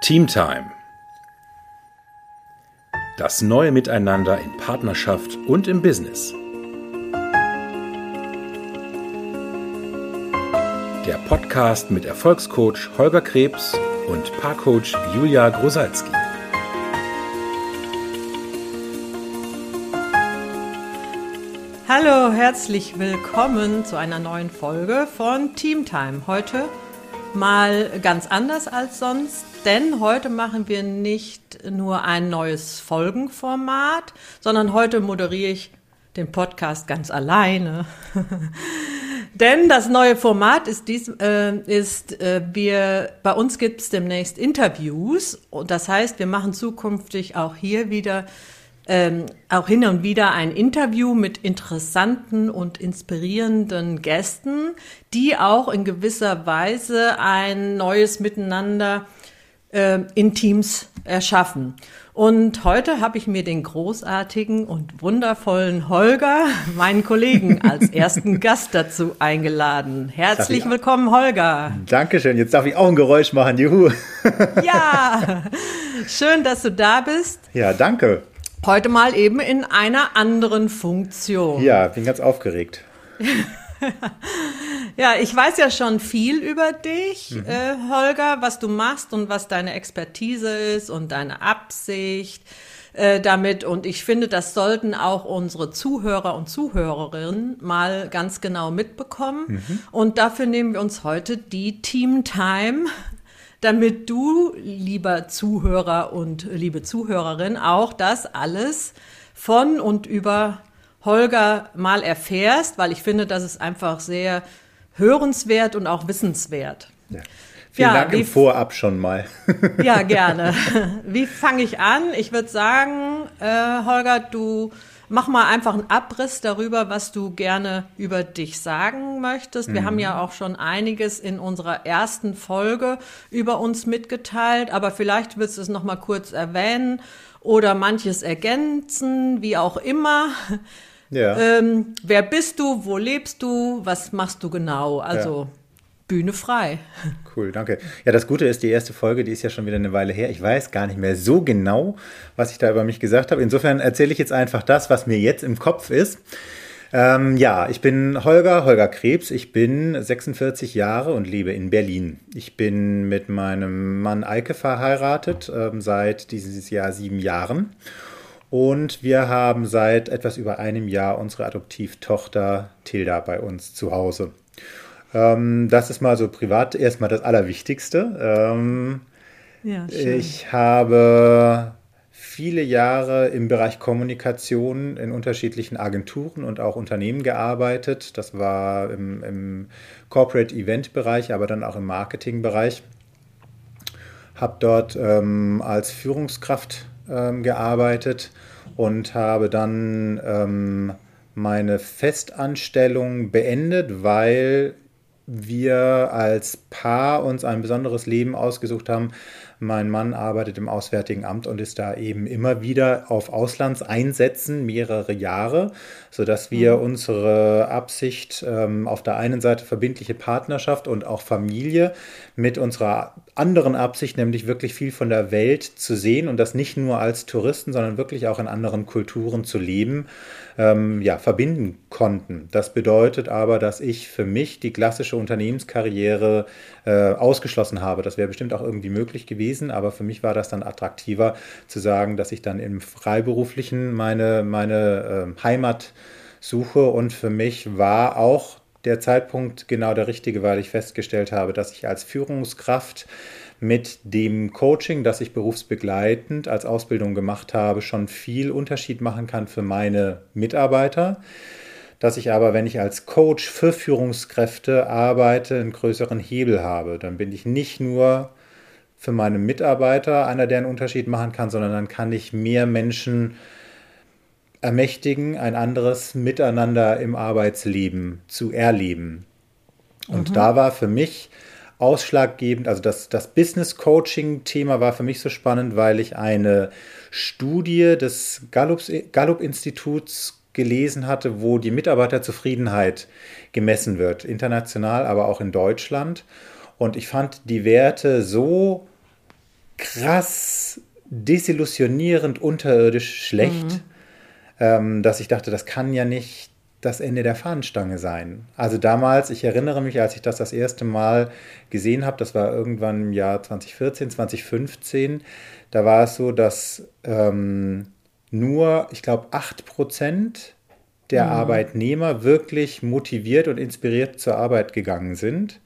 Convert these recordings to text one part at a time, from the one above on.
Teamtime. Das neue Miteinander in Partnerschaft und im Business. Der Podcast mit Erfolgscoach Holger Krebs und Paarcoach Julia Grosalski. Hallo, herzlich willkommen zu einer neuen Folge von Teamtime. Heute mal ganz anders als sonst, denn heute machen wir nicht nur ein neues Folgenformat, sondern heute moderiere ich den Podcast ganz alleine. denn das neue Format ist dies, äh, ist, äh, wir, bei uns gibt es demnächst Interviews und das heißt, wir machen zukünftig auch hier wieder ähm, auch hin und wieder ein Interview mit interessanten und inspirierenden Gästen, die auch in gewisser Weise ein neues Miteinander äh, in Teams erschaffen. Und heute habe ich mir den großartigen und wundervollen Holger, meinen Kollegen, als ersten Gast dazu eingeladen. Herzlich willkommen, Holger. Dankeschön. Jetzt darf ich auch ein Geräusch machen. Juhu. Ja, schön, dass du da bist. Ja, danke. Heute mal eben in einer anderen Funktion. Ja, bin ganz aufgeregt. ja, ich weiß ja schon viel über dich, mhm. äh, Holger, was du machst und was deine Expertise ist und deine Absicht äh, damit. Und ich finde, das sollten auch unsere Zuhörer und Zuhörerinnen mal ganz genau mitbekommen. Mhm. Und dafür nehmen wir uns heute die Team Time damit du, lieber Zuhörer und liebe Zuhörerin, auch das alles von und über Holger mal erfährst, weil ich finde, das ist einfach sehr hörenswert und auch wissenswert. Ja. Vielen ja, Dank im Vorab schon mal. ja, gerne. Wie fange ich an? Ich würde sagen, äh, Holger, du Mach mal einfach einen Abriss darüber, was du gerne über dich sagen möchtest. Wir mhm. haben ja auch schon einiges in unserer ersten Folge über uns mitgeteilt, aber vielleicht willst du es noch mal kurz erwähnen oder manches ergänzen, wie auch immer. Ja. Ähm, wer bist du? Wo lebst du? Was machst du genau? Also ja. Bühne frei. Cool, danke. Ja, das Gute ist, die erste Folge, die ist ja schon wieder eine Weile her. Ich weiß gar nicht mehr so genau, was ich da über mich gesagt habe. Insofern erzähle ich jetzt einfach das, was mir jetzt im Kopf ist. Ähm, ja, ich bin Holger, Holger Krebs. Ich bin 46 Jahre und lebe in Berlin. Ich bin mit meinem Mann Eike verheiratet, ähm, seit dieses Jahr sieben Jahren. Und wir haben seit etwas über einem Jahr unsere Adoptivtochter Tilda bei uns zu Hause. Ähm, das ist mal so privat erstmal das Allerwichtigste. Ähm, ja, ich habe viele Jahre im Bereich Kommunikation in unterschiedlichen Agenturen und auch Unternehmen gearbeitet. Das war im, im Corporate Event Bereich, aber dann auch im Marketing Bereich. Habe dort ähm, als Führungskraft ähm, gearbeitet und habe dann ähm, meine Festanstellung beendet, weil wir als Paar uns ein besonderes Leben ausgesucht haben. Mein Mann arbeitet im Auswärtigen Amt und ist da eben immer wieder auf Auslandseinsätzen mehrere Jahre, sodass wir mhm. unsere Absicht ähm, auf der einen Seite verbindliche Partnerschaft und auch Familie mit unserer anderen Absicht, nämlich wirklich viel von der Welt zu sehen und das nicht nur als Touristen, sondern wirklich auch in anderen Kulturen zu leben, ähm, ja, verbinden konnten. Das bedeutet aber, dass ich für mich die klassische Unternehmenskarriere äh, ausgeschlossen habe. Das wäre bestimmt auch irgendwie möglich gewesen, aber für mich war das dann attraktiver zu sagen, dass ich dann im Freiberuflichen meine, meine äh, Heimat suche und für mich war auch der Zeitpunkt genau der richtige, weil ich festgestellt habe, dass ich als Führungskraft mit dem Coaching, das ich berufsbegleitend als Ausbildung gemacht habe, schon viel Unterschied machen kann für meine Mitarbeiter. Dass ich aber, wenn ich als Coach für Führungskräfte arbeite, einen größeren Hebel habe. Dann bin ich nicht nur für meine Mitarbeiter einer, der einen Unterschied machen kann, sondern dann kann ich mehr Menschen ermächtigen, ein anderes Miteinander im Arbeitsleben zu erleben. Und mhm. da war für mich ausschlaggebend. Also das, das Business Coaching-Thema war für mich so spannend, weil ich eine Studie des Gallup-Instituts gelesen hatte, wo die Mitarbeiterzufriedenheit gemessen wird, international, aber auch in Deutschland. Und ich fand die Werte so krass desillusionierend, unterirdisch schlecht, mhm. Ähm, dass ich dachte, das kann ja nicht das Ende der Fahnenstange sein. Also damals, ich erinnere mich, als ich das das erste Mal gesehen habe, das war irgendwann im Jahr 2014, 2015, da war es so, dass ähm, nur, ich glaube, 8 Prozent der mhm. Arbeitnehmer wirklich motiviert und inspiriert zur Arbeit gegangen sind.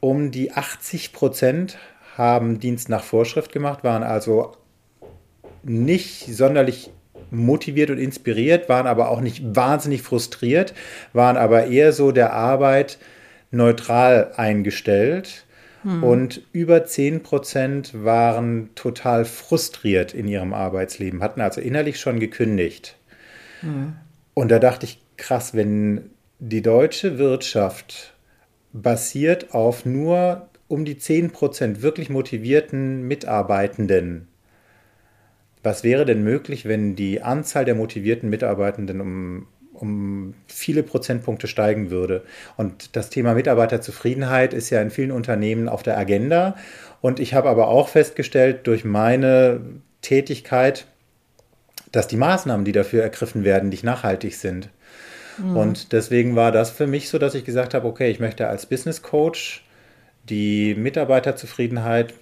Um die 80 Prozent haben Dienst nach Vorschrift gemacht, waren also nicht sonderlich motiviert und inspiriert, waren aber auch nicht wahnsinnig frustriert, waren aber eher so der Arbeit neutral eingestellt. Hm. Und über 10 Prozent waren total frustriert in ihrem Arbeitsleben, hatten also innerlich schon gekündigt. Hm. Und da dachte ich, krass, wenn die deutsche Wirtschaft basiert auf nur um die 10 Prozent wirklich motivierten Mitarbeitenden was wäre denn möglich, wenn die Anzahl der motivierten Mitarbeitenden um, um viele Prozentpunkte steigen würde? Und das Thema Mitarbeiterzufriedenheit ist ja in vielen Unternehmen auf der Agenda. Und ich habe aber auch festgestellt durch meine Tätigkeit, dass die Maßnahmen, die dafür ergriffen werden, nicht nachhaltig sind. Mhm. Und deswegen war das für mich so, dass ich gesagt habe, okay, ich möchte als Business Coach die Mitarbeiterzufriedenheit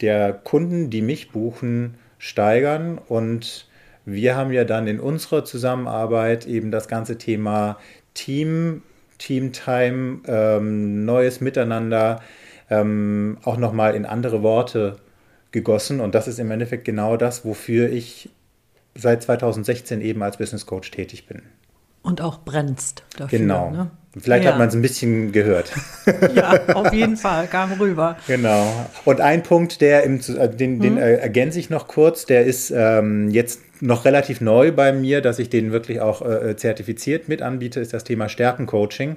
der Kunden, die mich buchen, steigern. Und wir haben ja dann in unserer Zusammenarbeit eben das ganze Thema Team, Teamtime, ähm, neues Miteinander ähm, auch nochmal in andere Worte gegossen. Und das ist im Endeffekt genau das, wofür ich seit 2016 eben als Business Coach tätig bin. Und auch brennst dafür. Genau. Ne? Vielleicht ja. hat man es ein bisschen gehört. Ja, auf jeden Fall, kam rüber. Genau. Und ein Punkt, der im, äh, den, den hm. ergänze ich noch kurz, der ist ähm, jetzt noch relativ neu bei mir, dass ich den wirklich auch äh, zertifiziert mit anbiete, ist das Thema Stärkencoaching.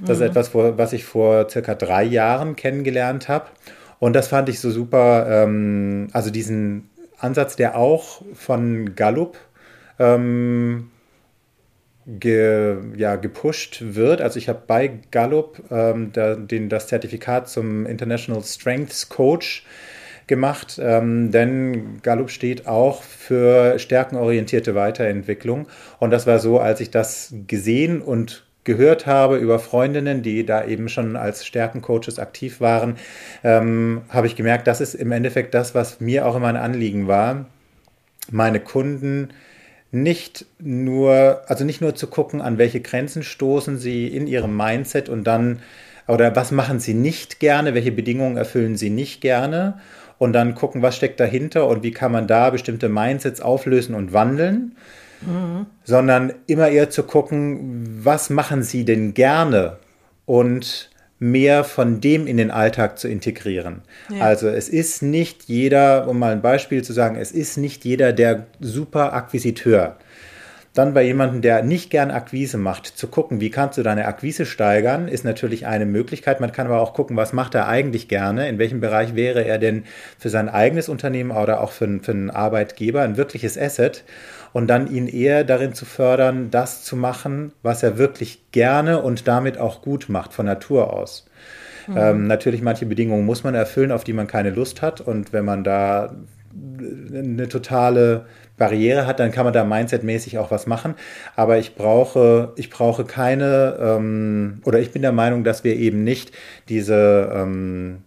Das mhm. ist etwas, was ich vor circa drei Jahren kennengelernt habe. Und das fand ich so super. Ähm, also diesen Ansatz, der auch von Gallup ähm, ge, ja, gepusht wird. Also ich habe bei Gallup ähm, da, den, das Zertifikat zum International Strengths Coach gemacht, ähm, denn Gallup steht auch für stärkenorientierte Weiterentwicklung. Und das war so, als ich das gesehen und gehört habe über Freundinnen, die da eben schon als Stärkencoaches aktiv waren, ähm, habe ich gemerkt, das ist im Endeffekt das, was mir auch immer ein Anliegen war, meine Kunden nicht nur, also nicht nur zu gucken, an welche Grenzen stoßen sie in ihrem Mindset und dann, oder was machen sie nicht gerne, welche Bedingungen erfüllen sie nicht gerne und dann gucken, was steckt dahinter und wie kann man da bestimmte Mindsets auflösen und wandeln, mhm. sondern immer eher zu gucken, was machen sie denn gerne und mehr von dem in den Alltag zu integrieren. Ja. Also es ist nicht jeder, um mal ein Beispiel zu sagen, es ist nicht jeder der super Akquisiteur. Dann bei jemandem, der nicht gern Akquise macht, zu gucken, wie kannst du deine Akquise steigern, ist natürlich eine Möglichkeit. Man kann aber auch gucken, was macht er eigentlich gerne, in welchem Bereich wäre er denn für sein eigenes Unternehmen oder auch für, für einen Arbeitgeber ein wirkliches Asset und dann ihn eher darin zu fördern, das zu machen, was er wirklich gerne und damit auch gut macht, von Natur aus. Mhm. Ähm, natürlich, manche Bedingungen muss man erfüllen, auf die man keine Lust hat. Und wenn man da eine totale Barriere hat, dann kann man da mindsetmäßig auch was machen. Aber ich brauche, ich brauche keine, ähm, oder ich bin der Meinung, dass wir eben nicht diese ähm,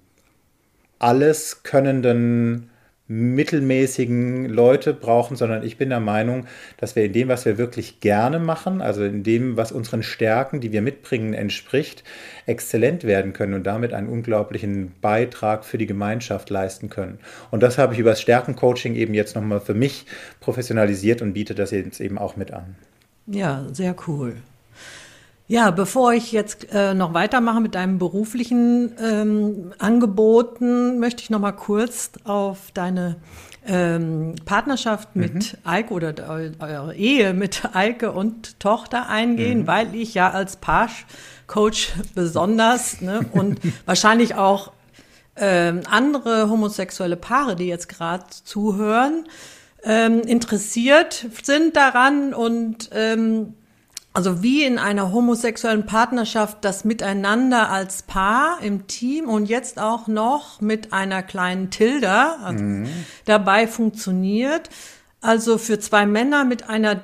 alles könnenden mittelmäßigen Leute brauchen, sondern ich bin der Meinung, dass wir in dem, was wir wirklich gerne machen, also in dem, was unseren Stärken, die wir mitbringen, entspricht, exzellent werden können und damit einen unglaublichen Beitrag für die Gemeinschaft leisten können. Und das habe ich über das Stärkencoaching eben jetzt nochmal für mich professionalisiert und biete das jetzt eben auch mit an. Ja, sehr cool. Ja, bevor ich jetzt äh, noch weitermache mit deinen beruflichen ähm, Angeboten, möchte ich noch mal kurz auf deine ähm, Partnerschaft mit mhm. Eike oder eure Ehe mit Eike und Tochter eingehen, mhm. weil ich ja als Paar-Coach besonders ne, und wahrscheinlich auch ähm, andere homosexuelle Paare, die jetzt gerade zuhören, ähm, interessiert sind daran und ähm, also wie in einer homosexuellen Partnerschaft das Miteinander als Paar im Team und jetzt auch noch mit einer kleinen Tilda also mhm. dabei funktioniert. Also für zwei Männer mit einer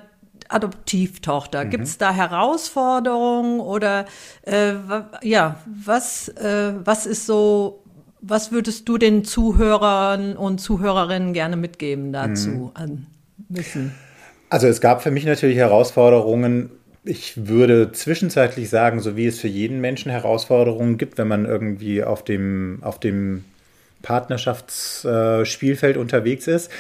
Adoptivtochter. Mhm. Gibt es da Herausforderungen oder äh, ja, was, äh, was ist so, was würdest du den Zuhörern und Zuhörerinnen gerne mitgeben dazu mhm. an Wissen? Also es gab für mich natürlich Herausforderungen. Ich würde zwischenzeitlich sagen, so wie es für jeden Menschen Herausforderungen gibt, wenn man irgendwie auf dem, auf dem Partnerschaftsspielfeld äh, unterwegs ist.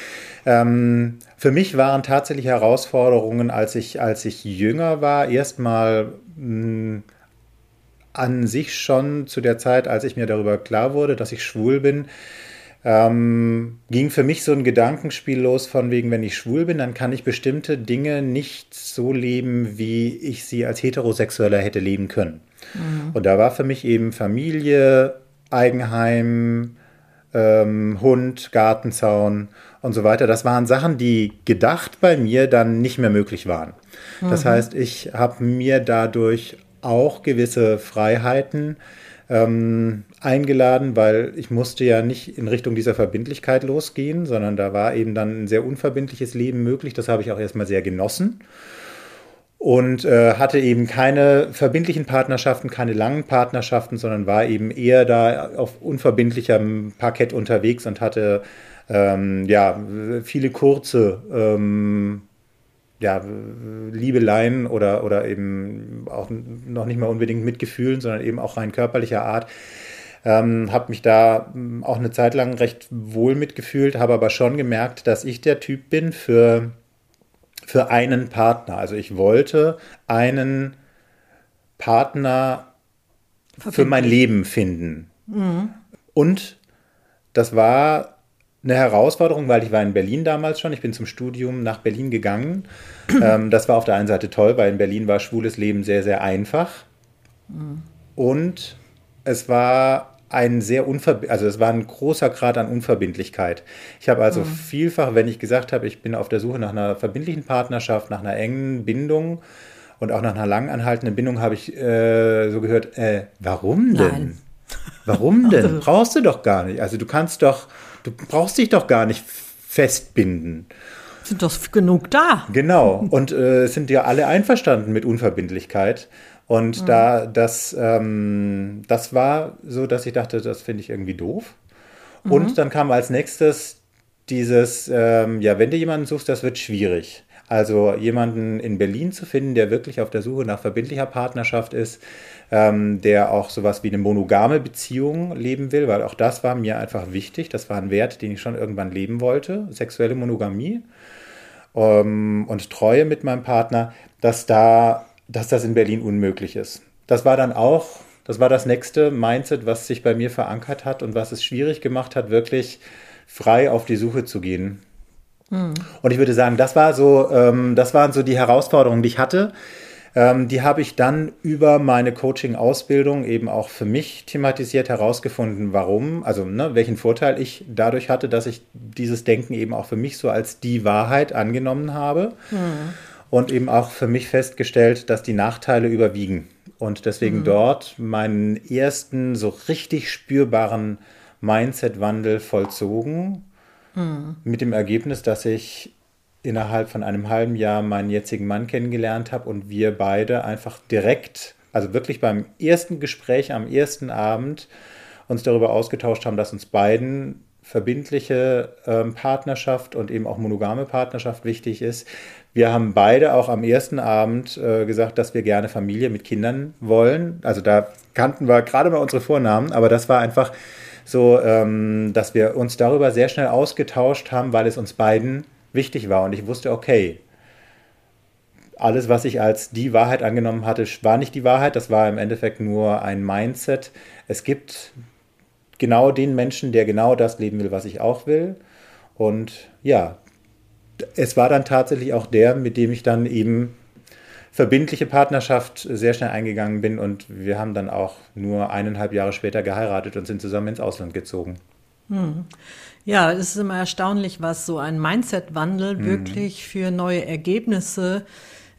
Ähm, für mich waren tatsächlich Herausforderungen, als ich, als ich jünger war, erstmal hm, an sich schon zu der Zeit, als ich mir darüber klar wurde, dass ich schwul bin, ähm, ging für mich so ein Gedankenspiel los von wegen, wenn ich schwul bin, dann kann ich bestimmte Dinge nicht so leben, wie ich sie als Heterosexueller hätte leben können. Mhm. Und da war für mich eben Familie, Eigenheim, ähm, Hund, Gartenzaun und so weiter. Das waren Sachen, die gedacht bei mir dann nicht mehr möglich waren. Mhm. Das heißt, ich habe mir dadurch auch gewisse Freiheiten ähm, eingeladen, weil ich musste ja nicht in Richtung dieser Verbindlichkeit losgehen, sondern da war eben dann ein sehr unverbindliches Leben möglich. Das habe ich auch erstmal sehr genossen und äh, hatte eben keine verbindlichen Partnerschaften, keine langen Partnerschaften, sondern war eben eher da auf unverbindlichem Parkett unterwegs und hatte ähm, ja viele kurze ähm, ja, Liebeleien oder, oder eben auch noch nicht mal unbedingt mit Gefühlen, sondern eben auch rein körperlicher Art. Ähm, habe mich da hm, auch eine Zeit lang recht wohl mitgefühlt, habe aber schon gemerkt, dass ich der Typ bin für für einen Partner. Also ich wollte einen Partner für mein Leben finden. Mhm. Und das war eine Herausforderung, weil ich war in Berlin damals schon. Ich bin zum Studium nach Berlin gegangen. ähm, das war auf der einen Seite toll, weil in Berlin war schwules Leben sehr, sehr einfach. Mhm. Und es war ein sehr unverbindlich, also es war ein großer Grad an Unverbindlichkeit. Ich habe also mhm. vielfach, wenn ich gesagt habe, ich bin auf der Suche nach einer verbindlichen Partnerschaft, nach einer engen Bindung und auch nach einer lang anhaltenden Bindung, habe ich äh, so gehört, äh, warum denn? Nein. Warum denn? Also, brauchst du doch gar nicht. Also du kannst doch, du brauchst dich doch gar nicht festbinden. Sind doch genug da. Genau. Und äh, sind ja alle einverstanden mit Unverbindlichkeit. Und mhm. da, das, ähm, das war so, dass ich dachte, das finde ich irgendwie doof. Mhm. Und dann kam als nächstes dieses, ähm, ja, wenn du jemanden suchst, das wird schwierig. Also jemanden in Berlin zu finden, der wirklich auf der Suche nach verbindlicher Partnerschaft ist, ähm, der auch sowas wie eine monogame Beziehung leben will, weil auch das war mir einfach wichtig. Das war ein Wert, den ich schon irgendwann leben wollte, sexuelle Monogamie ähm, und Treue mit meinem Partner, dass da dass das in Berlin unmöglich ist. Das war dann auch, das war das nächste Mindset, was sich bei mir verankert hat und was es schwierig gemacht hat, wirklich frei auf die Suche zu gehen. Mhm. Und ich würde sagen, das war so, ähm, das waren so die Herausforderungen, die ich hatte. Ähm, die habe ich dann über meine Coaching-Ausbildung eben auch für mich thematisiert herausgefunden, warum, also ne, welchen Vorteil ich dadurch hatte, dass ich dieses Denken eben auch für mich so als die Wahrheit angenommen habe. Mhm und eben auch für mich festgestellt, dass die Nachteile überwiegen. Und deswegen mhm. dort meinen ersten so richtig spürbaren Mindset-Wandel vollzogen. Mhm. Mit dem Ergebnis, dass ich innerhalb von einem halben Jahr meinen jetzigen Mann kennengelernt habe und wir beide einfach direkt, also wirklich beim ersten Gespräch am ersten Abend uns darüber ausgetauscht haben, dass uns beiden verbindliche ähm, Partnerschaft und eben auch monogame Partnerschaft wichtig ist. Wir haben beide auch am ersten Abend äh, gesagt, dass wir gerne Familie mit Kindern wollen. Also da kannten wir gerade mal unsere Vornamen, aber das war einfach so, ähm, dass wir uns darüber sehr schnell ausgetauscht haben, weil es uns beiden wichtig war. Und ich wusste, okay, alles, was ich als die Wahrheit angenommen hatte, war nicht die Wahrheit. Das war im Endeffekt nur ein Mindset. Es gibt genau den Menschen, der genau das leben will, was ich auch will. Und ja, es war dann tatsächlich auch der, mit dem ich dann eben verbindliche Partnerschaft sehr schnell eingegangen bin und wir haben dann auch nur eineinhalb Jahre später geheiratet und sind zusammen ins Ausland gezogen. Hm. Ja, es ist immer erstaunlich, was so ein Mindset-Wandel hm. wirklich für neue Ergebnisse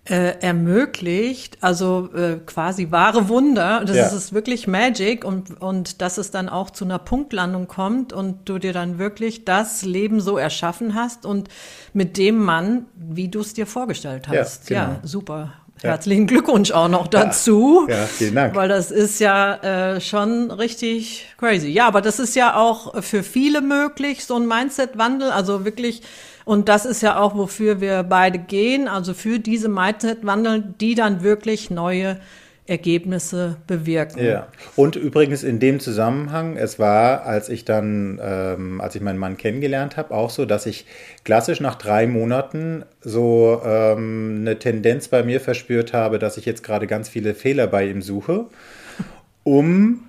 äh, ermöglicht, also äh, quasi wahre Wunder. Das Ja. ist, wirklich Magic und, und dass es dann auch zu einer Punktlandung kommt und du dir dann wirklich das Leben so erschaffen hast und mit dem Mann, wie du es dir vorgestellt Ja, hast. Ja, genau. super. Herzlichen Glückwunsch auch noch dazu. Ja, vielen Dank. Weil das ist ja äh, schon richtig crazy. Ja, aber das ist ja auch für viele möglich, so ein Mindset-Wandel. Also wirklich, und das ist ja auch, wofür wir beide gehen, also für diese Mindset-Wandel, die dann wirklich neue Ergebnisse bewirken. Ja. Und übrigens in dem Zusammenhang, es war, als ich dann, ähm, als ich meinen Mann kennengelernt habe, auch so, dass ich klassisch nach drei Monaten so ähm, eine Tendenz bei mir verspürt habe, dass ich jetzt gerade ganz viele Fehler bei ihm suche, um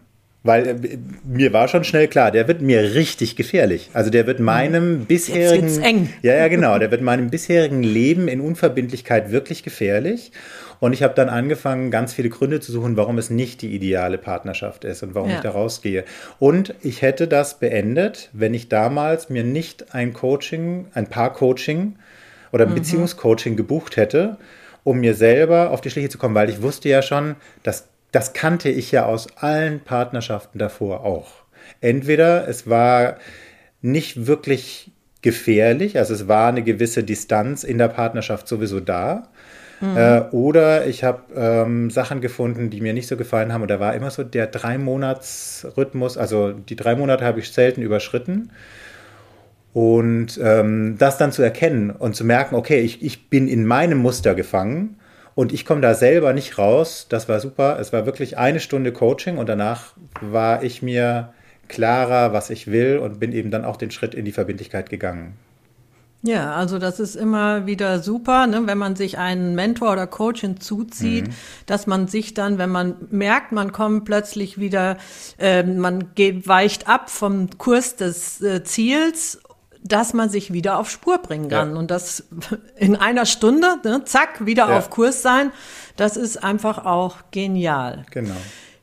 weil äh, mir war schon schnell klar, der wird mir richtig gefährlich. Also der wird meinem bisherigen wird's eng. ja, ja, genau. Der wird meinem bisherigen Leben in Unverbindlichkeit wirklich gefährlich. Und ich habe dann angefangen, ganz viele Gründe zu suchen, warum es nicht die ideale Partnerschaft ist und warum Ja. ich da rausgehe. Und ich hätte das beendet, wenn ich damals mir nicht ein Coaching, ein Paar-Coaching oder ein Beziehungscoaching gebucht hätte, um mir selber auf die Schliche zu kommen, weil ich wusste ja schon, dass das kannte ich ja aus allen Partnerschaften davor auch. Entweder es war nicht wirklich gefährlich, also es war eine gewisse Distanz in der Partnerschaft sowieso da. Äh, oder ich habe ähm, Sachen gefunden, die mir nicht so gefallen haben. Und da war immer so der Drei-Monats-Rhythmus, also die drei Monate habe ich selten überschritten. Und ähm, das dann zu erkennen und zu merken, okay, ich, ich bin in meinem Muster gefangen und ich komme da selber nicht raus, das war super. Es war wirklich eine Stunde Coaching und danach war ich mir klarer, was ich will und bin eben dann auch den Schritt in die Verbindlichkeit gegangen. Ja, also das ist immer wieder super, ne, wenn man sich einen Mentor oder Coach hinzuzieht, dass man sich dann, wenn man merkt, man kommt plötzlich wieder, äh, man geht, weicht ab vom Kurs des äh, Ziels, dass man sich wieder auf Spur bringen kann. Ja. Und das in einer Stunde, ne, zack, wieder Ja. auf Kurs sein, das ist einfach auch genial. Genau.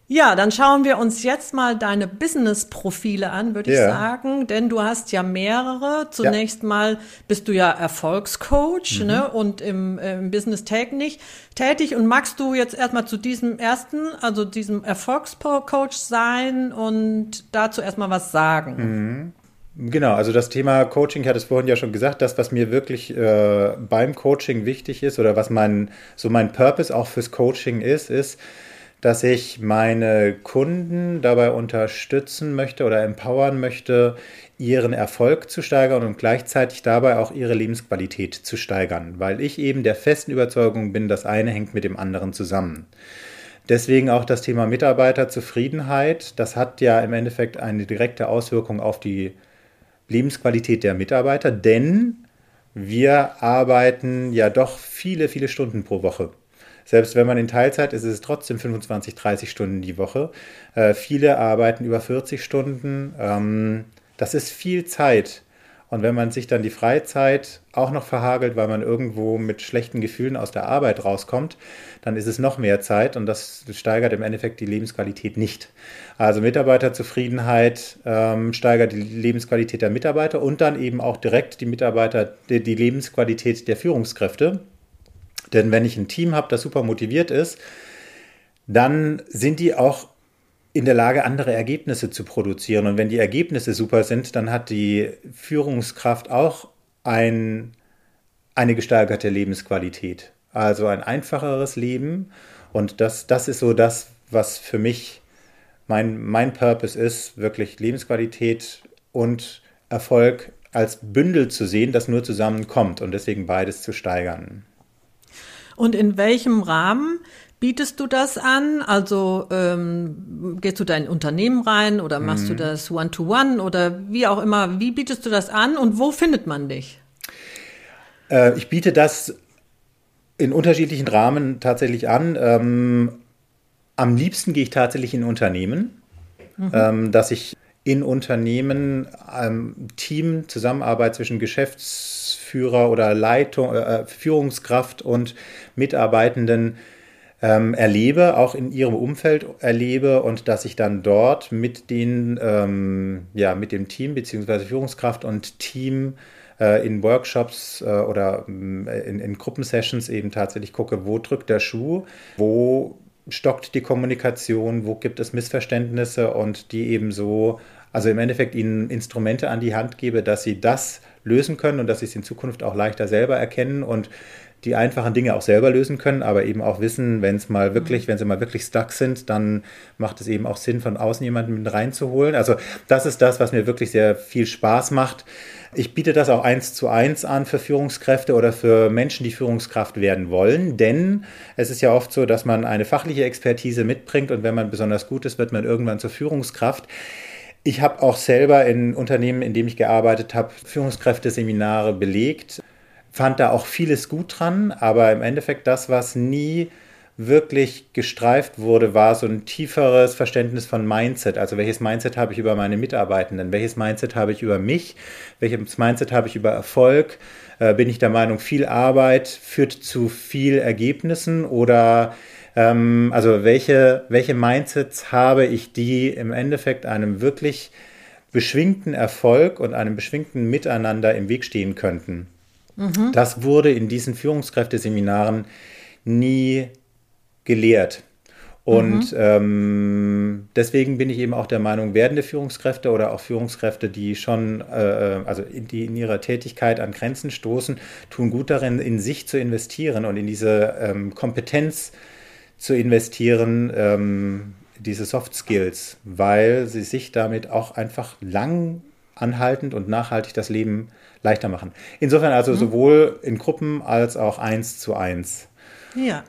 Ja, dann schauen wir uns jetzt mal deine Business-Profile an, würde ich Ja. sagen, denn du hast ja mehrere. Zunächst mal bist du ja Erfolgscoach Mhm. ne, und im, äh, im Business täglich tätig. Und magst du jetzt erstmal zu diesem ersten, also diesem Erfolgscoach sein und dazu erstmal was sagen? Genau, also das Thema Coaching, ich hatte es vorhin ja schon gesagt, das, was mir wirklich äh, beim Coaching wichtig ist oder was mein, so mein Purpose auch fürs Coaching ist, ist, dass ich meine Kunden dabei unterstützen möchte oder empowern möchte, ihren Erfolg zu steigern und gleichzeitig dabei auch ihre Lebensqualität zu steigern, weil ich eben der festen Überzeugung bin, das eine hängt mit dem anderen zusammen. Deswegen auch das Thema Mitarbeiterzufriedenheit. Das hat ja im Endeffekt eine direkte Auswirkung auf die Lebensqualität der Mitarbeiter, denn wir arbeiten ja doch viele, viele Stunden pro Woche. Selbst wenn man in Teilzeit ist, ist es trotzdem 25, 30 Stunden die Woche. Äh, viele arbeiten über 40 Stunden. Ähm, das ist viel Zeit. Und wenn man sich dann die Freizeit auch noch verhagelt, weil man irgendwo mit schlechten Gefühlen aus der Arbeit rauskommt, dann ist es noch mehr Zeit und das steigert im Endeffekt die Lebensqualität nicht. Also Mitarbeiterzufriedenheit ähm, steigert die Lebensqualität der Mitarbeiter und dann eben auch direkt die Mitarbeiter, die, die Lebensqualität der Führungskräfte. Denn wenn ich ein Team habe, das super motiviert ist, dann sind die auch in der Lage, andere Ergebnisse zu produzieren. Und wenn die Ergebnisse super sind, dann hat die Führungskraft auch ein, eine gesteigerte Lebensqualität. Also ein einfacheres Leben. Und das, das ist so das, was für mich mein, mein Purpose ist, wirklich Lebensqualität und Erfolg als Bündel zu sehen, das nur zusammenkommt und deswegen beides zu steigern. Und in welchem Rahmen bietest du das an? Also ähm, gehst du da in ein Unternehmen rein oder machst Mhm. du das One-to-One oder wie auch immer? Wie bietest du das an und wo findet man dich? Äh, ich biete das in unterschiedlichen Rahmen tatsächlich an. Ähm, am liebsten gehe ich tatsächlich in Unternehmen, ähm, dass ich in Unternehmen ähm, Team, Zusammenarbeit zwischen Geschäftsführer oder Leitung, äh, Führungskraft und Mitarbeitenden ähm, erlebe, auch in ihrem Umfeld erlebe und dass ich dann dort mit den, ähm, ja, mit dem Team beziehungsweise Führungskraft und Team äh, in Workshops äh, oder äh, in, in Gruppensessions eben tatsächlich gucke, wo drückt der Schuh, wo stockt die Kommunikation, wo gibt es Missverständnisse und die eben so, also im Endeffekt ihnen Instrumente an die Hand gebe, dass sie das lösen können und dass sie es in Zukunft auch leichter selber erkennen und die einfachen Dinge auch selber lösen können, aber eben auch wissen, wenn es mal wirklich, wenn sie mal wirklich stuck sind, dann macht es eben auch Sinn, von außen jemanden mit reinzuholen. Also das ist das, was mir wirklich sehr viel Spaß macht. Ich biete das auch eins zu eins an für Führungskräfte oder für Menschen, die Führungskraft werden wollen, denn es ist ja oft so, dass man eine fachliche Expertise mitbringt und wenn man besonders gut ist, wird man irgendwann zur Führungskraft. Ich habe auch selber in Unternehmen, in dem ich gearbeitet habe, Führungskräfteseminare belegt, fand da auch vieles gut dran, aber im Endeffekt das, was nie wirklich gestreift wurde, war so ein tieferes Verständnis von Mindset. Also welches Mindset habe ich über meine Mitarbeitenden? Welches Mindset habe ich über mich? Welches Mindset habe ich über Erfolg? Äh, bin ich der Meinung, viel Arbeit führt zu viel Ergebnissen oder ähm, also welche, welche Mindsets habe ich, die im Endeffekt einem wirklich beschwingten Erfolg und einem beschwingten Miteinander im Weg stehen könnten? Mhm. Das wurde in diesen Führungskräfteseminaren nie gelehrt. Und mhm. ähm, deswegen bin ich eben auch der Meinung, werdende Führungskräfte oder auch Führungskräfte, die schon, äh, also in, die in ihrer Tätigkeit an Grenzen stoßen, tun gut darin, in sich zu investieren und in diese ähm, Kompetenz zu investieren, ähm, diese Soft Skills, weil sie sich damit auch einfach lang anhaltend und nachhaltig das Leben leichter machen. Insofern also mhm. sowohl in Gruppen als auch eins zu eins. Ja.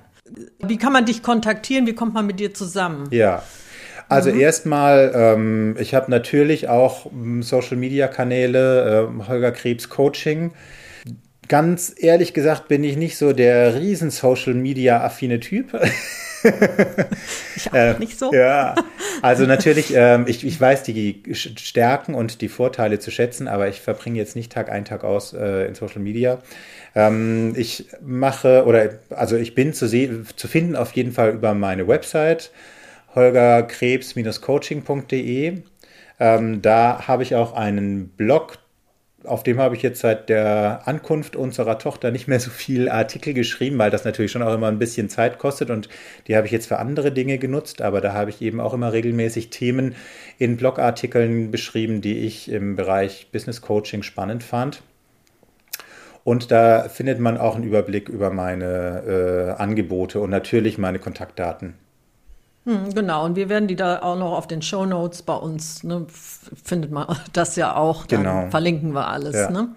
Wie kann man dich kontaktieren? Wie kommt man mit dir zusammen? Ja. Also mhm. erstmal, ähm, ich habe natürlich auch ähm, Social-Media-Kanäle, äh, Holger Krebs Coaching. Ganz ehrlich gesagt bin ich nicht so der riesen Social-Media-affine Typ. ich auch äh, nicht so. Ja, also natürlich, ähm, ich, ich weiß die Stärken und die Vorteile zu schätzen, aber ich verbringe jetzt nicht Tag ein, Tag aus äh, in Social Media. Ähm, ich mache, oder also ich bin zu, zu finden auf jeden Fall über meine Website holgerkrebs-coaching.de. Ähm, da habe ich auch einen Blog, auf dem habe ich jetzt seit der Ankunft unserer Tochter nicht mehr so viel Artikel geschrieben, weil das natürlich schon auch immer ein bisschen Zeit kostet und die habe ich jetzt für andere Dinge genutzt, aber da habe ich eben auch immer regelmäßig Themen in Blogartikeln beschrieben, die ich im Bereich Business Coaching spannend fand. Und da findet man auch einen Überblick über meine äh, Angebote und natürlich meine Kontaktdaten. Hm, genau, und wir werden die da auch noch auf den Show Notes bei uns, ne, findet man das ja auch, dann genau. verlinken wir alles. Ja. Ne?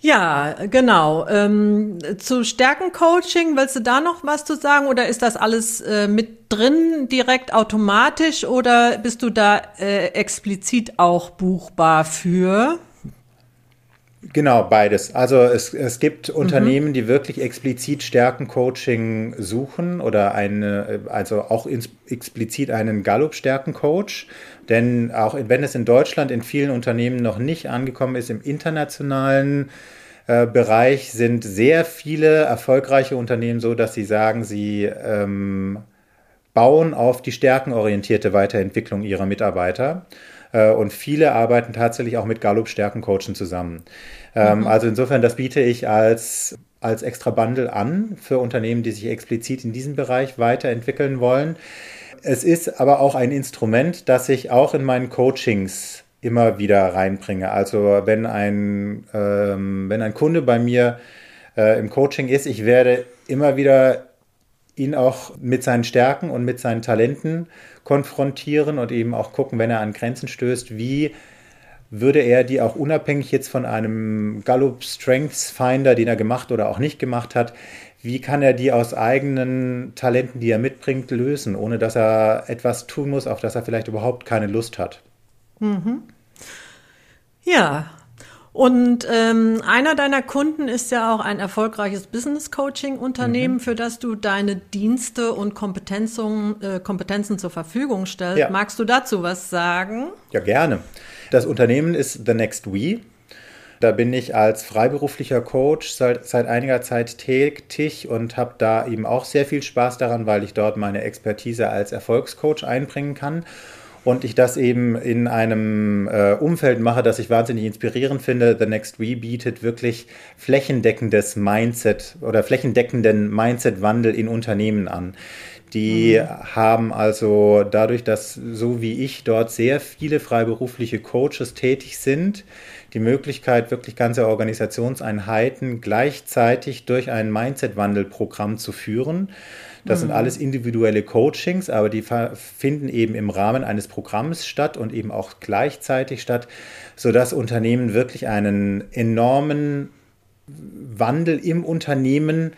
Ja, genau. Ähm, zu Stärkencoaching, willst du da noch was zu sagen oder ist das alles äh, mit drin direkt automatisch oder bist du da äh, explizit auch buchbar für? Genau, beides. Also es, es gibt mhm. Unternehmen, die wirklich explizit Stärkencoaching suchen oder eine, also auch ins, explizit einen Gallup-Stärkencoach. Denn auch wenn es in Deutschland in vielen Unternehmen noch nicht angekommen ist, im internationalen äh, Bereich sind sehr viele erfolgreiche Unternehmen so, dass sie sagen, sie ähm, bauen auf die stärkenorientierte Weiterentwicklung ihrer Mitarbeiter. Äh, und viele arbeiten tatsächlich auch mit Gallup Stärkencoachen zusammen. Ähm, mhm. Also insofern, das biete ich als, als extra Bundle an für Unternehmen, die sich explizit in diesem Bereich weiterentwickeln wollen. Es ist aber auch ein Instrument, das ich auch in meinen Coachings immer wieder reinbringe. Also wenn ein, ähm, wenn ein Kunde bei mir äh, im Coaching ist, ich werde immer wieder ihn auch mit seinen Stärken und mit seinen Talenten konfrontieren und eben auch gucken, wenn er an Grenzen stößt, wie würde er die auch unabhängig jetzt von einem Gallup Strengths Finder, den er gemacht oder auch nicht gemacht hat, wie kann er die aus eigenen Talenten, die er mitbringt, lösen, ohne dass er etwas tun muss, auf das er vielleicht überhaupt keine Lust hat? Mhm. Ja, und ähm, einer deiner Kunden ist ja auch ein erfolgreiches Business Coaching Unternehmen, mhm. für das du deine Dienste und Kompetenzen, äh, Kompetenzen zur Verfügung stellst. Ja. Magst du dazu was sagen? Ja, gerne. Das Unternehmen ist The Next We. Da bin ich als freiberuflicher Coach seit, seit einiger Zeit tätig und habe da eben auch sehr viel Spaß daran, weil ich dort meine Expertise als Erfolgscoach einbringen kann und ich das eben in einem äh, Umfeld mache, das ich wahnsinnig inspirierend finde. The Next We bietet wirklich flächendeckendes Mindset oder flächendeckenden Mindset-Wandel in Unternehmen an. Die mhm. haben also dadurch, dass so wie ich dort sehr viele freiberufliche Coaches tätig sind, die Möglichkeit, wirklich ganze Organisationseinheiten gleichzeitig durch ein Mindset-Wandel-Programm zu führen. Das mhm. sind alles individuelle Coachings, aber die finden eben im Rahmen eines Programms statt und eben auch gleichzeitig statt, sodass Unternehmen wirklich einen enormen Wandel im Unternehmen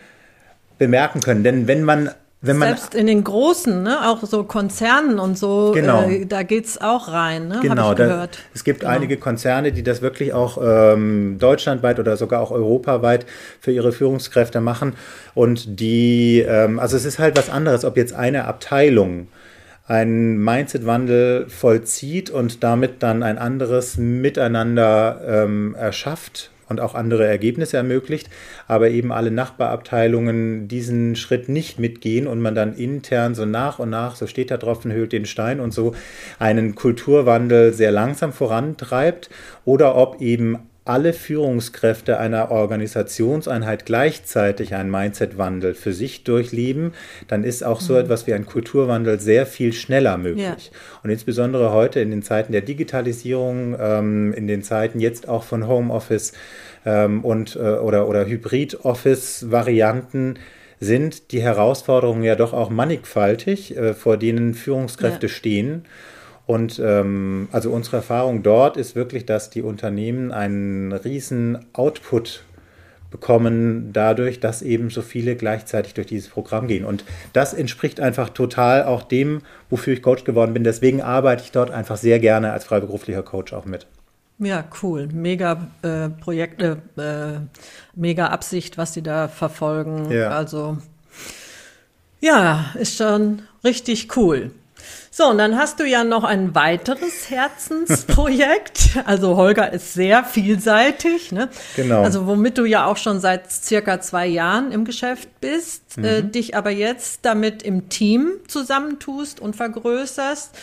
bemerken können. Denn wenn man wenn man, Selbst in den großen, ne, auch so Konzernen und so, genau. äh, da geht's auch rein, ne, genau, da, es gibt genau. einige Konzerne, die das wirklich auch ähm, deutschlandweit oder sogar auch europaweit für ihre Führungskräfte machen. Und die, ähm, also es ist halt was anderes, ob jetzt eine Abteilung einen Mindset-Wandel vollzieht und damit dann ein anderes Miteinander ähm, erschafft und auch andere Ergebnisse ermöglicht, aber eben alle Nachbarabteilungen diesen Schritt nicht mitgehen und man dann intern so nach und nach, so steht drauf und hüllt den Stein und so einen Kulturwandel sehr langsam vorantreibt oder ob eben alle Führungskräfte einer Organisationseinheit gleichzeitig einen Mindset-Wandel für sich durchleben, dann ist auch so mhm. etwas wie ein Kulturwandel sehr viel schneller möglich. Ja. Und insbesondere heute in den Zeiten der Digitalisierung, ähm, in den Zeiten jetzt auch von Homeoffice ähm, und äh, oder, oder Hybrid-Office-Varianten sind die Herausforderungen ja doch auch mannigfaltig, äh, vor denen Führungskräfte ja. stehen. Und ähm, also unsere Erfahrung dort ist wirklich, dass die Unternehmen einen riesen Output bekommen dadurch, dass eben so viele gleichzeitig durch dieses Programm gehen. Und das entspricht einfach total auch dem, wofür ich Coach geworden bin. Deswegen arbeite ich dort einfach sehr gerne als freiberuflicher Coach auch mit. Ja, cool. Mega äh, Projekte, äh, mega Absicht, was Sie da verfolgen. Ja. Also ja, ist schon richtig cool. So, und dann hast du ja noch ein weiteres Herzensprojekt. Also Holger ist sehr vielseitig, ne? Genau. Also womit du ja auch schon seit circa zwei Jahren im Geschäft bist, äh, mhm. äh, dich aber jetzt damit im Team zusammentust und vergrößerst.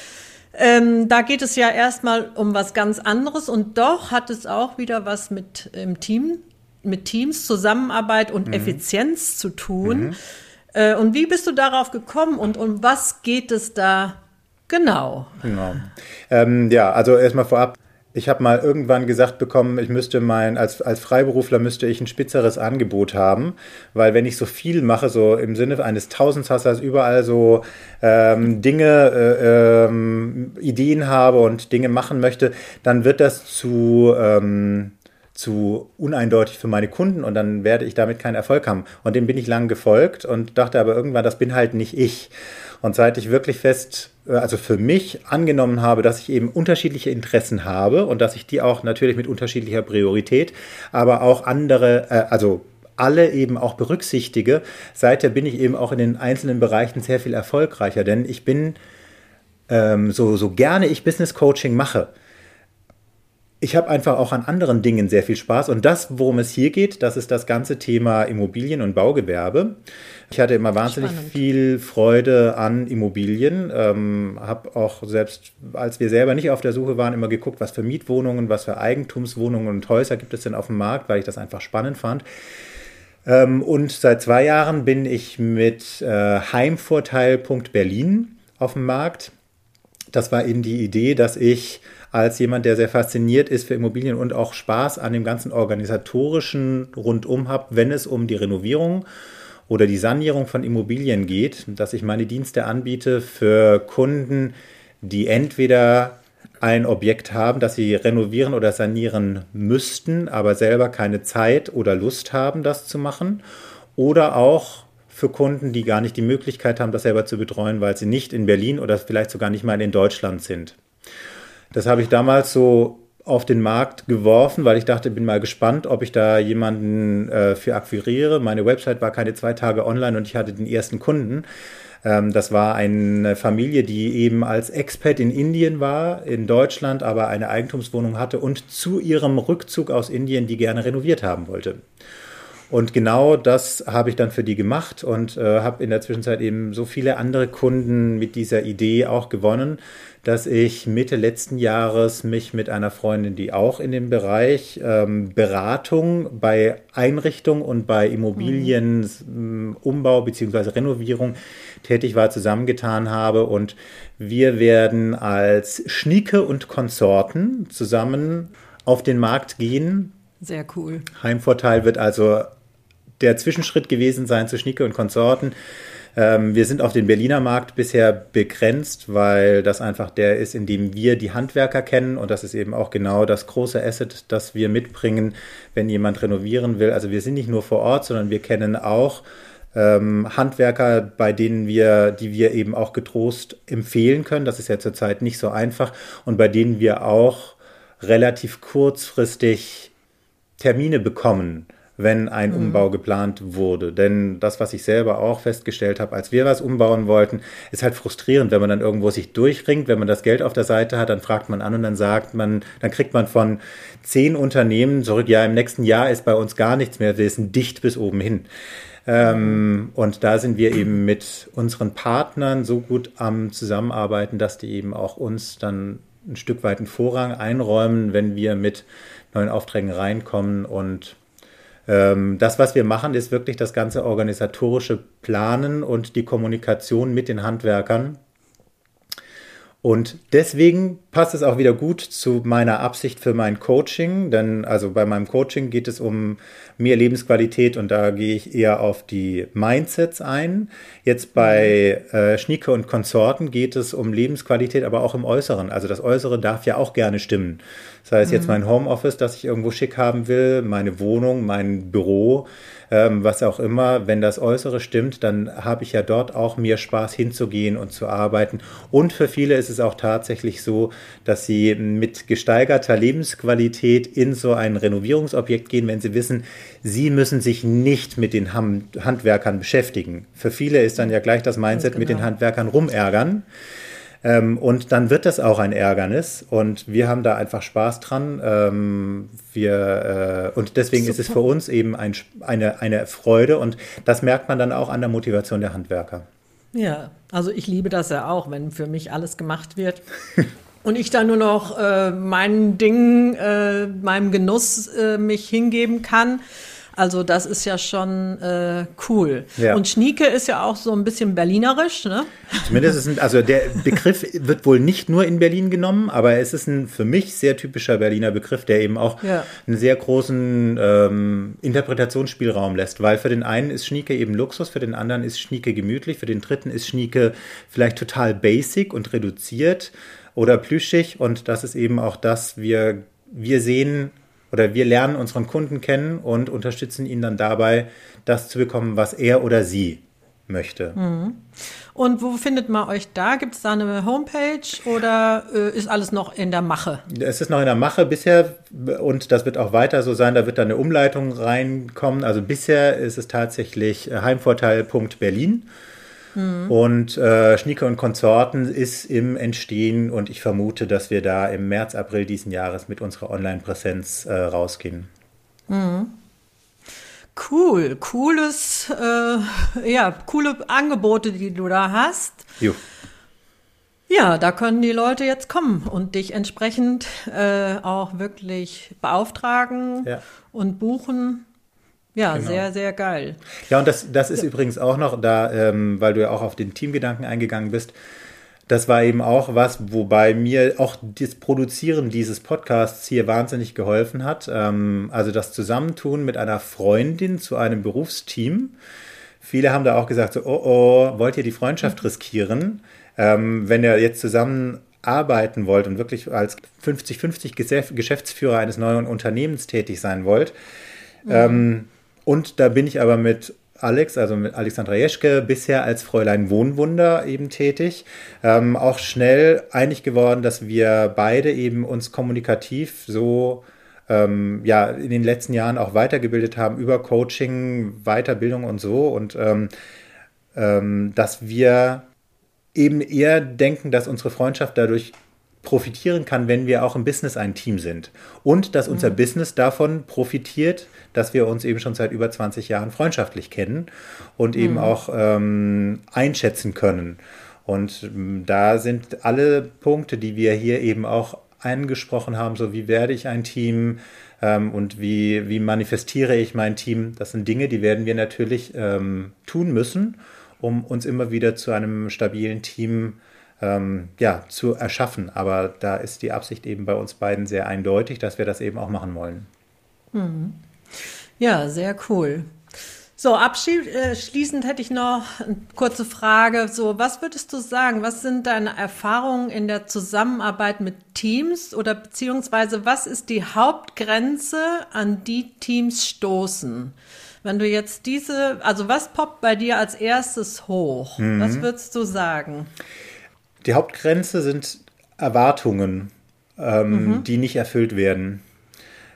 Ähm, da geht es ja erstmal um was ganz anderes und doch hat es auch wieder was mit im Team, mit Teams, Zusammenarbeit und mhm. Effizienz zu tun. Mhm. Äh, und wie bist du darauf gekommen und um was geht es da Genau. genau. Ähm, ja, also erstmal vorab. Ich habe mal irgendwann gesagt bekommen, ich müsste mein, als, als Freiberufler müsste ich ein spitzeres Angebot haben, weil wenn ich so viel mache, so im Sinne eines Tausendshassers überall so ähm, Dinge, äh, ähm, Ideen habe und Dinge machen möchte, dann wird das zu, ähm, zu uneindeutig für meine Kunden und dann werde ich damit keinen Erfolg haben. Und dem bin ich lang gefolgt und dachte aber irgendwann, das bin halt nicht ich. Und seit ich wirklich fest, äh, also für mich angenommen habe, dass ich eben unterschiedliche Interessen habe und dass ich die auch natürlich mit unterschiedlicher Priorität, aber auch andere, äh, also alle eben auch berücksichtige, seither bin ich eben auch in den einzelnen Bereichen sehr viel erfolgreicher, denn ich bin ähm, so, so gerne ich Business Coaching mache, ich habe einfach auch an anderen Dingen sehr viel Spaß. Und das, worum es hier geht, das ist das ganze Thema Immobilien und Baugewerbe. Ich hatte immer wahnsinnig Spannend. viel Freude an Immobilien. Ähm, habe auch selbst, als wir selber nicht auf der Suche waren, immer geguckt, was für Mietwohnungen, was für Eigentumswohnungen und Häuser gibt es denn auf dem Markt, weil ich das einfach spannend fand. Ähm, und seit zwei Jahren bin ich mit äh, Heimvorteil.berlin auf dem Markt. Das war eben die Idee, dass ich als jemand, der sehr fasziniert ist für Immobilien und auch Spaß an dem ganzen organisatorischen rundum habe, wenn es um die Renovierung oder die Sanierung von Immobilien geht, dass ich meine Dienste anbiete für Kunden, die entweder ein Objekt haben, das sie renovieren oder sanieren müssten, aber selber keine Zeit oder Lust haben, das zu machen, oder auch für Kunden, die gar nicht die Möglichkeit haben, das selber zu betreuen, weil sie nicht in Berlin oder vielleicht sogar nicht mal in Deutschland sind. Das habe ich damals so auf den Markt geworfen, weil ich dachte, bin mal gespannt, ob ich da jemanden äh, für akquiriere. Meine Website war keine zwei Tage online und ich hatte den ersten Kunden. Ähm, das war eine Familie, die eben als Expat in Indien war, in Deutschland, aber eine Eigentumswohnung hatte und zu ihrem Rückzug aus Indien die gerne renoviert haben wollte. Und genau das habe ich dann für die gemacht und äh, habe in der Zwischenzeit eben so viele andere Kunden mit dieser Idee auch gewonnen, dass ich Mitte letzten Jahres mich mit einer Freundin, die auch in dem Bereich ähm, Beratung bei Einrichtung und bei Immobilienumbau bzw. Renovierung tätig war, zusammengetan habe. Und wir werden als Schnieke und Konsorten zusammen auf den Markt gehen. Sehr cool. Heimvorteil wird also der Zwischenschritt gewesen sein zu Schnieke und Konsorten. Ähm, wir sind auf den Berliner Markt bisher begrenzt, weil das einfach der ist, in dem wir die Handwerker kennen und das ist eben auch genau das große Asset, das wir mitbringen, wenn jemand renovieren will. Also wir sind nicht nur vor Ort, sondern wir kennen auch ähm, Handwerker, bei denen wir, die wir eben auch getrost empfehlen können. Das ist ja zurzeit nicht so einfach und bei denen wir auch relativ kurzfristig Termine bekommen wenn ein mhm. Umbau geplant wurde. Denn das, was ich selber auch festgestellt habe, als wir was umbauen wollten, ist halt frustrierend, wenn man dann irgendwo sich durchringt, wenn man das Geld auf der Seite hat, dann fragt man an und dann sagt man, dann kriegt man von zehn Unternehmen zurück, ja, im nächsten Jahr ist bei uns gar nichts mehr, wir sind dicht bis oben hin. Ähm, und da sind wir eben mit unseren Partnern so gut am Zusammenarbeiten, dass die eben auch uns dann ein Stück weit einen Vorrang einräumen, wenn wir mit neuen Aufträgen reinkommen und das, was wir machen, ist wirklich das ganze organisatorische Planen und die Kommunikation mit den Handwerkern. Und deswegen passt es auch wieder gut zu meiner Absicht für mein Coaching, denn also bei meinem Coaching geht es um mehr Lebensqualität und da gehe ich eher auf die Mindsets ein. Jetzt bei äh, Schnieke und Konsorten geht es um Lebensqualität, aber auch im Äußeren. Also das Äußere darf ja auch gerne stimmen. Heißt jetzt mhm. mein Homeoffice, das ich irgendwo schick haben will, meine Wohnung, mein Büro ähm, was auch immer, wenn das Äußere stimmt, dann habe ich ja dort auch mehr Spaß hinzugehen und zu arbeiten. Und für viele ist es auch tatsächlich so, dass sie mit gesteigerter Lebensqualität in so ein Renovierungsobjekt gehen, wenn sie wissen, sie müssen sich nicht mit den Handwerkern beschäftigen. Für viele ist dann ja gleich das Mindset genau. mit den genau. Handwerkern rumärgern. Ähm, und dann wird das auch ein Ärgernis und wir haben da einfach Spaß dran. Ähm, wir, äh, und deswegen Super. ist es für uns eben ein, eine, eine Freude und das merkt man dann auch an der Motivation der Handwerker. Ja, also ich liebe das ja auch, wenn für mich alles gemacht wird. und ich dann nur noch äh, meinen Dingen, äh, meinem Genuss äh, mich hingeben kann. Also das ist ja schon äh, cool. Ja. Und Schnieke ist ja auch so ein bisschen berlinerisch, ne? Zumindest ist ein, also der Begriff wird wohl nicht nur in Berlin genommen, aber es ist ein für mich sehr typischer Berliner Begriff, der eben auch ja. einen sehr großen ähm, Interpretationsspielraum lässt, weil für den einen ist Schnieke eben Luxus, für den anderen ist Schnieke gemütlich, für den dritten ist Schnieke vielleicht total basic und reduziert oder plüschig und das ist eben auch das, wir, wir sehen oder wir lernen unseren Kunden kennen und unterstützen ihn dann dabei, das zu bekommen, was er oder sie möchte. Mhm. Und wo findet man euch da? Gibt es da eine Homepage oder äh, ist alles noch in der Mache? Es ist noch in der Mache bisher und das wird auch weiter so sein. Da wird dann eine Umleitung reinkommen. Also bisher ist es tatsächlich heimvorteil.berlin. Mhm. Und äh, Schnieke und Konsorten ist im Entstehen und ich vermute, dass wir da im März, April diesen Jahres mit unserer Online-Präsenz äh, rausgehen. Mhm. Cool, cooles, äh, ja, coole Angebote, die du da hast. Jo. Ja, da können die Leute jetzt kommen und dich entsprechend äh, auch wirklich beauftragen ja. und buchen. Ja, genau. sehr, sehr geil. Ja, und das, das ist ja. übrigens auch noch da, ähm, weil du ja auch auf den Teamgedanken eingegangen bist. Das war eben auch was, wobei mir auch das Produzieren dieses Podcasts hier wahnsinnig geholfen hat. Ähm, also das Zusammentun mit einer Freundin zu einem Berufsteam. Viele haben da auch gesagt, so, oh, oh, wollt ihr die Freundschaft riskieren? Ähm, wenn ihr jetzt zusammen arbeiten wollt und wirklich als 50-50 Geschäftsführer eines neuen Unternehmens tätig sein wollt, mhm. ähm, und da bin ich aber mit Alex, also mit Alexandra Jeschke, bisher als Fräulein Wohnwunder eben tätig. Ähm, auch schnell einig geworden, dass wir beide eben uns kommunikativ so ähm, ja in den letzten Jahren auch weitergebildet haben über Coaching, Weiterbildung und so und ähm, ähm dass wir eben eher denken, dass unsere Freundschaft dadurch profitieren kann, wenn wir auch im Business ein Team sind. Und dass unser mhm. Business davon profitiert, dass wir uns eben schon seit über 20 Jahren freundschaftlich kennen und mhm. eben auch ähm, einschätzen können. Und ähm, da sind alle Punkte, die wir hier eben auch angesprochen haben, so wie werde ich ein Team ähm, und wie, wie manifestiere ich mein Team, das sind Dinge, die werden wir natürlich ähm, tun müssen, um uns immer wieder zu einem stabilen Team ähm, ja, zu erschaffen. Aber da ist die Absicht eben bei uns beiden sehr eindeutig, dass wir das eben auch machen wollen. Mhm. Ja, sehr cool. So, abschließend hätte ich noch eine kurze Frage. So, was würdest du sagen? Was sind deine Erfahrungen in der Zusammenarbeit mit Teams oder beziehungsweise was ist die Hauptgrenze, an die Teams stoßen? Wenn du jetzt diese, also was poppt bei dir als erstes hoch? Mhm. Was würdest du sagen? Die Hauptgrenze sind Erwartungen, ähm, mhm. die nicht erfüllt werden.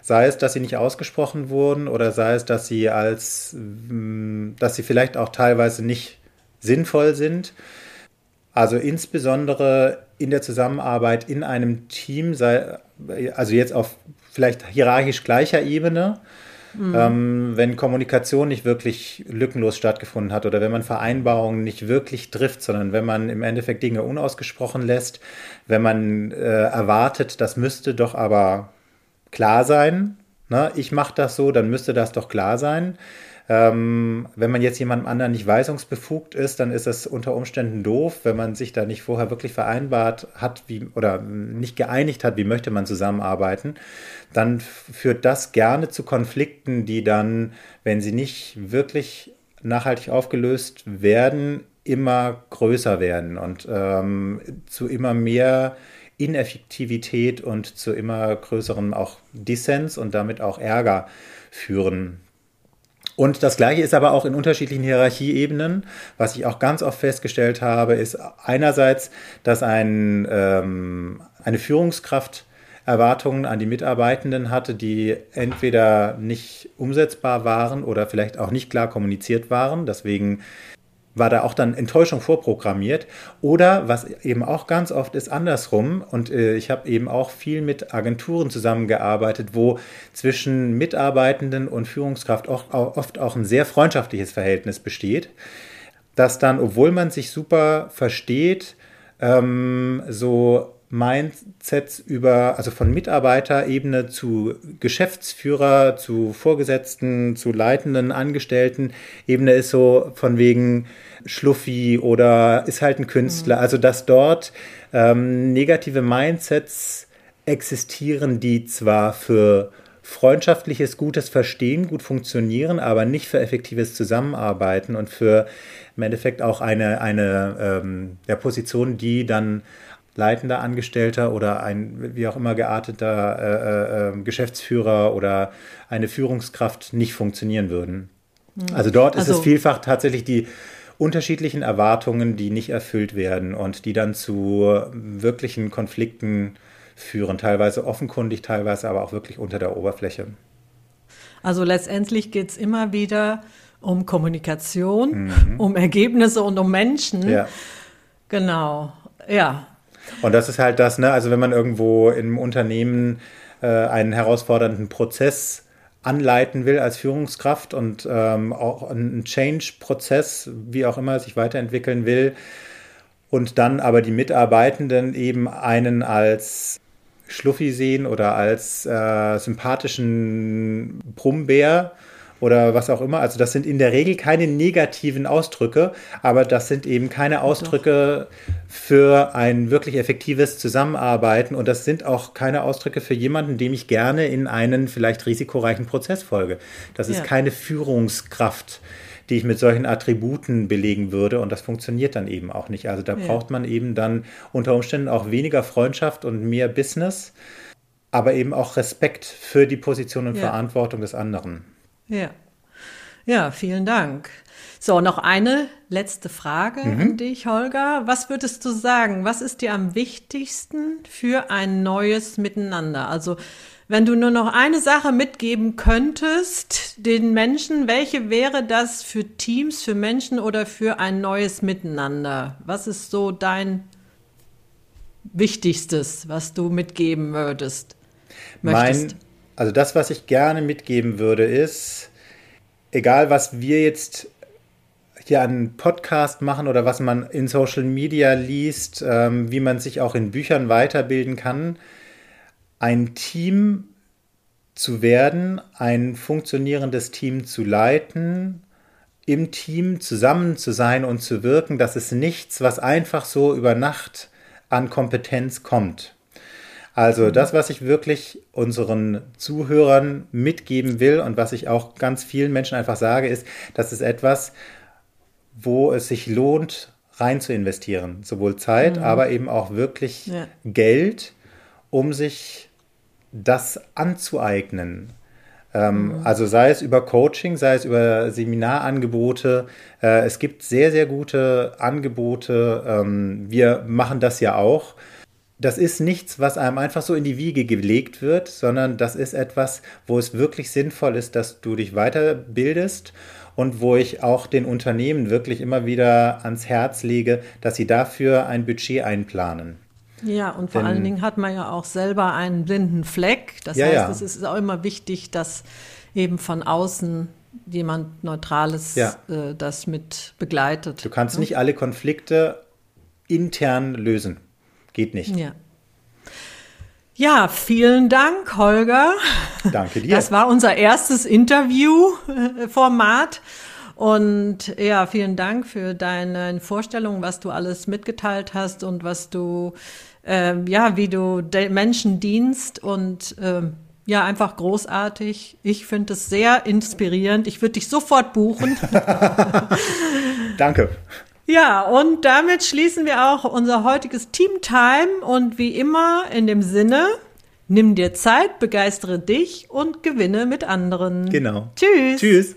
Sei es, dass sie nicht ausgesprochen wurden oder sei es, dass sie als, mm, dass sie vielleicht auch teilweise nicht sinnvoll sind. Also insbesondere in der Zusammenarbeit in einem Team, sei, also jetzt auf vielleicht hierarchisch gleicher Ebene, Mhm. Ähm, wenn Kommunikation nicht wirklich lückenlos stattgefunden hat oder wenn man Vereinbarungen nicht wirklich trifft, sondern wenn man im Endeffekt Dinge unausgesprochen lässt, wenn man äh, erwartet, das müsste doch aber klar sein, ne? ich mache das so, dann müsste das doch klar sein. Ähm, wenn man jetzt jemandem anderen nicht weisungsbefugt ist, dann ist das unter Umständen doof, wenn man sich da nicht vorher wirklich vereinbart hat wie, oder nicht geeinigt hat, wie möchte man zusammenarbeiten, dann führt das gerne zu Konflikten, die dann, wenn sie nicht wirklich nachhaltig aufgelöst werden, immer größer werden und ähm, zu immer mehr Ineffektivität und zu immer größerem auch Dissens und damit auch Ärger führen. Und das Gleiche ist aber auch in unterschiedlichen Hierarchieebenen. Was ich auch ganz oft festgestellt habe, ist einerseits, dass ein, ähm, eine Führungskraft Erwartungen an die Mitarbeitenden hatte, die entweder nicht umsetzbar waren oder vielleicht auch nicht klar kommuniziert waren. Deswegen war da auch dann Enttäuschung vorprogrammiert. Oder was eben auch ganz oft ist andersrum, und äh, ich habe eben auch viel mit Agenturen zusammengearbeitet, wo zwischen Mitarbeitenden und Führungskraft auch, auch, oft auch ein sehr freundschaftliches Verhältnis besteht, dass dann, obwohl man sich super versteht, ähm, so Mindsets über, also von Mitarbeiterebene zu Geschäftsführer, zu Vorgesetzten, zu leitenden Angestellten Ebene ist so von wegen Schluffi oder ist halt ein Künstler. Mhm. Also dass dort ähm, negative Mindsets existieren, die zwar für freundschaftliches, gutes Verstehen gut funktionieren, aber nicht für effektives Zusammenarbeiten und für im Endeffekt auch eine, eine ähm, der Position, die dann leitender Angestellter oder ein wie auch immer gearteter äh, äh, ähm, Geschäftsführer oder eine Führungskraft nicht funktionieren würden. Mhm. Also dort also, ist es also vielfach tatsächlich die unterschiedlichen Erwartungen, die nicht erfüllt werden und die dann zu wirklichen Konflikten führen, teilweise offenkundig, teilweise aber auch wirklich unter der Oberfläche. Also letztendlich geht es immer wieder um Kommunikation, mhm. um Ergebnisse und um Menschen. Ja. Genau. Ja, und das ist halt das, ne? Also wenn man irgendwo im Unternehmen äh, einen herausfordernden Prozess anleiten will als Führungskraft und ähm, auch einen Change-Prozess, wie auch immer, sich weiterentwickeln will und dann aber die Mitarbeitenden eben einen als Schluffi sehen oder als äh, sympathischen Brummbär oder was auch immer. Also das sind in der Regel keine negativen Ausdrücke, aber das sind eben keine Ausdrücke Doch. für ein wirklich effektives Zusammenarbeiten und das sind auch keine Ausdrücke für jemanden, dem ich gerne in einen vielleicht risikoreichen Prozess folge. Das ist ja. keine Führungskraft die ich mit solchen Attributen belegen würde. Und das funktioniert dann eben auch nicht. Also da ja. braucht man eben dann unter Umständen auch weniger Freundschaft und mehr Business, aber eben auch Respekt für die Position und ja. Verantwortung des anderen. Ja. Ja, vielen Dank. So, noch eine letzte Frage Mhm. an dich, Holger. Was würdest du sagen? Was ist dir am wichtigsten für ein neues Miteinander? Also, wenn du nur noch eine Sache mitgeben könntest den Menschen, welche wäre das für Teams, für Menschen oder für ein neues Miteinander? Was ist so dein Wichtigstes, was du mitgeben würdest? Möchtest? Mein, also das, was ich gerne mitgeben würde, ist, egal was wir jetzt hier an Podcast machen oder was man in Social Media liest, ähm, wie man sich auch in Büchern weiterbilden kann, ein Team zu werden, ein funktionierendes Team zu leiten, im Team zusammen zu sein und zu wirken, das ist nichts, was einfach so über Nacht an Kompetenz kommt. Also das, was ich wirklich unseren Zuhörern mitgeben will und was ich auch ganz vielen Menschen einfach sage, ist, das ist etwas, wo es sich lohnt, rein zu investieren. Sowohl Zeit, aber eben auch wirklich Ja. Geld, um sich das anzueignen. Ähm, Also sei es über Coaching, sei es über Seminarangebote. Äh, es gibt sehr, sehr gute Angebote. Ähm, wir machen das ja auch. Das ist nichts, was einem einfach so in die Wiege gelegt wird, sondern das ist etwas, wo es wirklich sinnvoll ist, dass du dich weiterbildest und wo ich auch den Unternehmen wirklich immer wieder ans Herz lege, dass sie dafür ein Budget einplanen. Ja, und vor Denn- allen Dingen hat man ja auch selber einen blinden Fleck. Das Ja, heißt, ja. es ist auch immer wichtig, dass eben von außen jemand Neutrales Ja. äh, das mit begleitet. Du kannst nicht alle Konflikte intern lösen. Geht nicht. Ja. Ja, vielen Dank, Holger. Danke dir. Das war unser erstes Interview-Format. Und ja, vielen Dank für deine Vorstellung, was du alles mitgeteilt hast und was du, ähm, ja, wie du den Menschen dienst und ähm, ja, einfach großartig. Ich finde es sehr inspirierend. Ich würde dich sofort buchen. Danke. Ja, und damit schließen wir auch unser heutiges Team Time und wie immer in dem Sinne, nimm dir Zeit, begeistere dich und gewinne mit anderen. Genau. Tschüss. Tschüss.